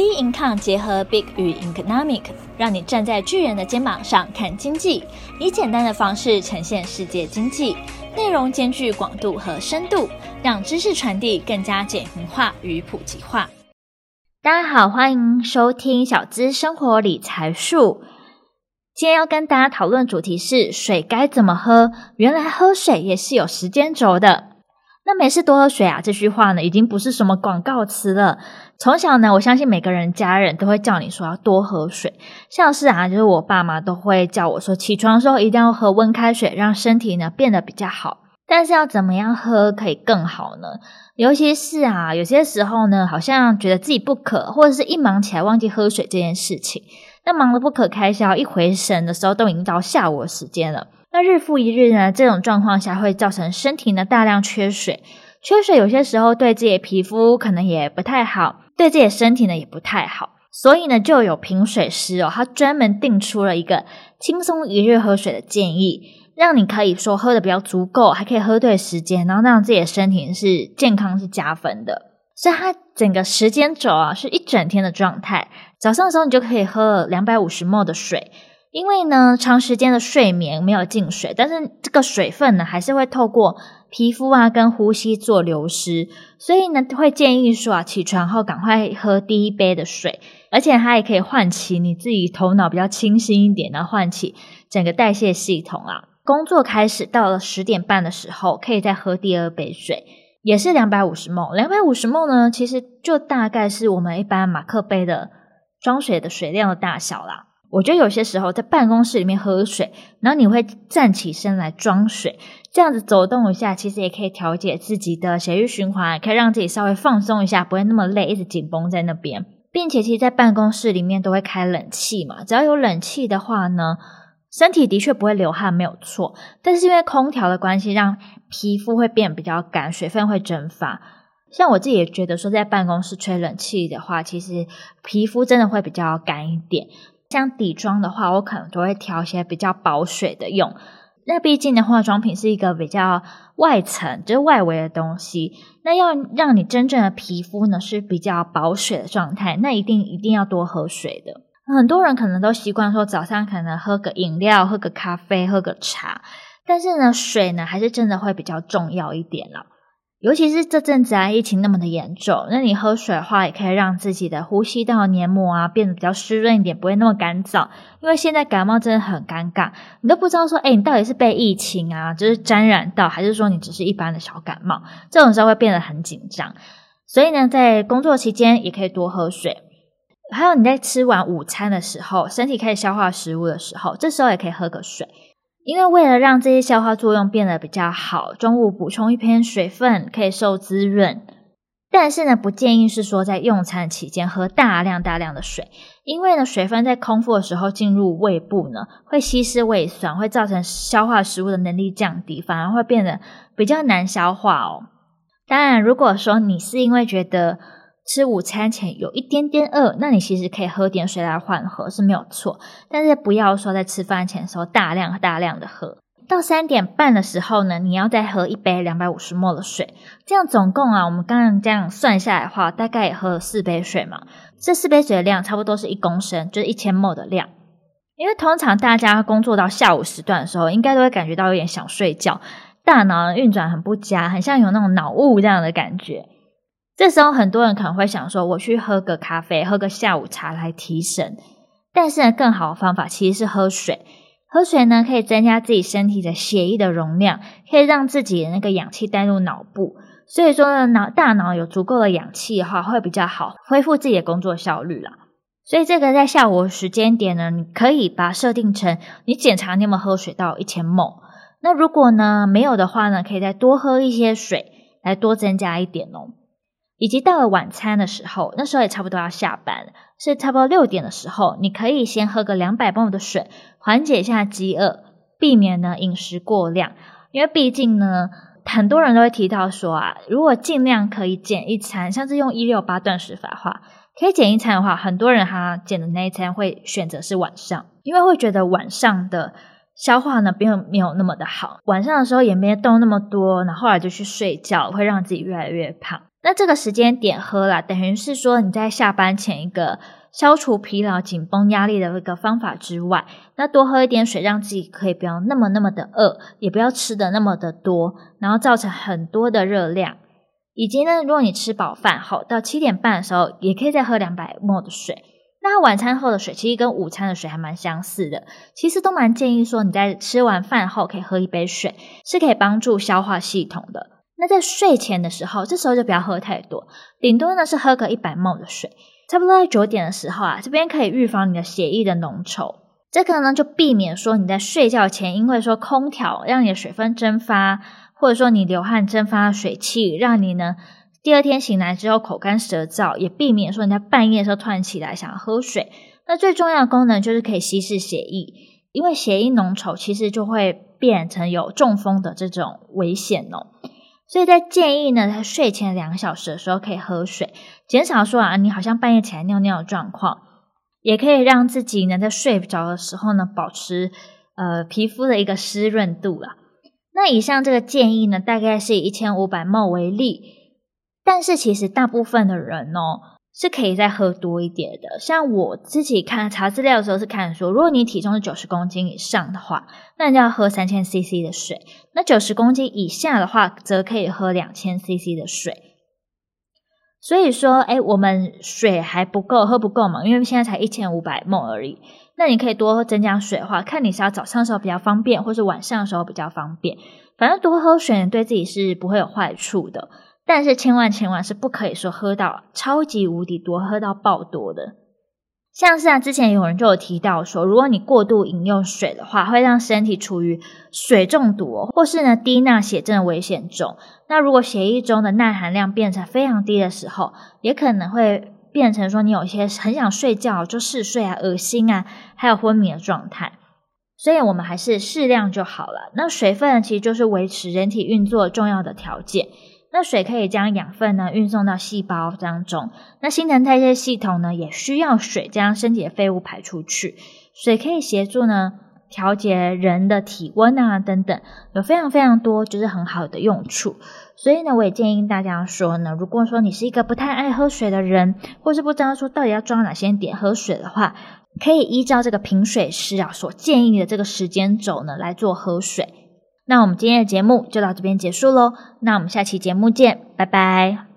Bincom 结合 Big 与 Economic，让你站在巨人的肩膀上看经济，以简单的方式呈现世界经济，内容兼具广度和深度，让知识传递更加简明化与普及化。大家好，欢迎收听小资生活理财术。今天要跟大家讨论主题是水该怎么喝？原来喝水也是有时间轴的。那没事多喝水啊，这句话呢已经不是什么广告词了。从小呢，我相信每个人家人都会叫你说要多喝水，像是啊，就是我爸妈都会叫我说，起床的时候一定要喝温开水，让身体呢变得比较好。但是要怎么样喝可以更好呢？尤其是啊，有些时候呢，好像觉得自己不渴，或者是一忙起来忘记喝水这件事情，那忙得不可开交，一回神的时候都已经到下午的时间了。那日复一日呢，这种状况下会造成身体呢大量缺水，缺水有些时候对自己的皮肤可能也不太好，对自己的身体呢也不太好，所以呢就有评水师哦，他专门定出了一个轻松一日喝水的建议，让你可以说喝得比较足够，还可以喝对时间，然后让自己的身体是健康是加分的。所以它整个时间轴啊是一整天的状态，早上的时候你就可以喝两百五十 ml 的水。因为呢，长时间的睡眠没有进水，但是这个水分呢，还是会透过皮肤啊跟呼吸做流失，所以呢，会建议说啊，起床后赶快喝第一杯的水，而且它也可以唤起你自己头脑比较清新一点，然后唤起整个代谢系统啊。工作开始到了十点半的时候，可以再喝第二杯水，也是两百五十 ml。两百五十 ml 呢，其实就大概是我们一般马克杯的装水的水量的大小啦。我觉得有些时候在办公室里面喝水，然后你会站起身来装水，这样子走动一下，其实也可以调节自己的血液循环，可以让自己稍微放松一下，不会那么累，一直紧绷在那边。并且，其实，在办公室里面都会开冷气嘛，只要有冷气的话呢，身体的确不会流汗，没有错。但是因为空调的关系，让皮肤会变比较干，水分会蒸发。像我自己也觉得说，在办公室吹冷气的话，其实皮肤真的会比较干一点。像底妆的话，我可能都会挑一些比较保水的用。那毕竟的化妆品是一个比较外层，就是外围的东西。那要让你真正的皮肤呢是比较保水的状态，那一定一定要多喝水的。很多人可能都习惯说早上可能喝个饮料、喝个咖啡、喝个茶，但是呢，水呢还是真的会比较重要一点了。尤其是这阵子啊，疫情那么的严重，那你喝水的话，也可以让自己的呼吸道黏膜啊变得比较湿润一点，不会那么干燥。因为现在感冒真的很尴尬，你都不知道说，诶，你到底是被疫情啊，就是沾染到，还是说你只是一般的小感冒？这种时候会变得很紧张。所以呢，在工作期间也可以多喝水。还有你在吃完午餐的时候，身体开始消化食物的时候，这时候也可以喝个水。因为为了让这些消化作用变得比较好，中午补充一片水分可以受滋润。但是呢，不建议是说在用餐期间喝大量大量的水，因为呢，水分在空腹的时候进入胃部呢，会稀释胃酸，会造成消化食物的能力降低，反而会变得比较难消化哦。当然，如果说你是因为觉得吃午餐前有一点点饿，那你其实可以喝点水来缓和是没有错，但是不要说在吃饭前的时候大量大量的喝。到三点半的时候呢，你要再喝一杯两百五十 ml 的水，这样总共啊，我们刚刚这样算下来的话，大概也喝了四杯水嘛。这四杯水的量差不多是一公升，就是一千 ml 的量。因为通常大家工作到下午时段的时候，应该都会感觉到有点想睡觉，大脑运转很不佳，很像有那种脑雾这样的感觉。这时候很多人可能会想说，我去喝个咖啡，喝个下午茶来提神。但是呢，更好的方法其实是喝水。喝水呢，可以增加自己身体的血液的容量，可以让自己的那个氧气带入脑部。所以说呢，脑大脑有足够的氧气的话，会比较好恢复自己的工作效率啦。所以这个在下午的时间点呢，你可以把它设定成你检查你有没有喝水到一千 ml。那如果呢没有的话呢，可以再多喝一些水，来多增加一点哦。以及到了晚餐的时候，那时候也差不多要下班了，是差不多六点的时候，你可以先喝个两百 m 的水，缓解一下饥饿，避免呢饮食过量。因为毕竟呢，很多人都会提到说啊，如果尽量可以减一餐，像是用一六八断食法的话，可以减一餐的话，很多人他减的那一餐会选择是晚上，因为会觉得晚上的消化呢并没有那么的好，晚上的时候也没动那么多，然后后来就去睡觉，会让自己越来越胖。那这个时间点喝啦，等于是说你在下班前一个消除疲劳、紧绷压力的一个方法之外，那多喝一点水，让自己可以不要那么那么的饿，也不要吃的那么的多，然后造成很多的热量。以及呢，如果你吃饱饭后到七点半的时候，也可以再喝两百 ml 的水。那晚餐后的水其实跟午餐的水还蛮相似的，其实都蛮建议说你在吃完饭后可以喝一杯水，是可以帮助消化系统的。那在睡前的时候，这时候就不要喝太多，顶多呢是喝个一百 ml 的水。差不多在九点的时候啊，这边可以预防你的血液的浓稠，这个呢就避免说你在睡觉前因为说空调让你的水分蒸发。或者说你流汗蒸发水汽，让你呢第二天醒来之后口干舌燥，也避免说你在半夜的时候突然起来想喝水。那最重要的功能就是可以稀释血液，因为血液浓稠其实就会变成有中风的这种危险哦。所以在建议呢，在睡前两个小时的时候可以喝水，减少说啊你好像半夜起来尿尿的状况，也可以让自己呢在睡不着的时候呢保持呃皮肤的一个湿润度啦。那以上这个建议呢，大概是以一千五百 ml 为例，但是其实大部分的人哦是可以再喝多一点的。像我自己看查资料的时候是看说，如果你体重是九十公斤以上的话，那你就要喝三千 CC 的水；那九十公斤以下的话，则可以喝两千 CC 的水。所以说，哎，我们水还不够，喝不够嘛，因为现在才一千五百 ml 而已。那你可以多增加水的话，看你是要早上的时候比较方便，或是晚上的时候比较方便。反正多喝水对自己是不会有坏处的，但是千万千万是不可以说喝到超级无敌多，喝到爆多的。像是啊，之前有人就有提到说，如果你过度饮用水的话，会让身体处于水中毒，或是呢低钠血症的危险中。那如果血液中的钠含量变成非常低的时候，也可能会。变成说你有些很想睡觉就嗜睡啊、恶心啊，还有昏迷的状态，所以我们还是适量就好了。那水分其实就是维持人体运作重要的条件。那水可以将养分呢运送到细胞当中，那新陈代谢系统呢也需要水将身体的废物排出去。水可以协助呢调节人的体温啊等等，有非常非常多就是很好的用处。所以呢，我也建议大家说呢，如果说你是一个不太爱喝水的人，或是不知道说到底要装哪些点喝水的话，可以依照这个品水师啊所建议的这个时间轴呢来做喝水。那我们今天的节目就到这边结束喽，那我们下期节目见，拜拜。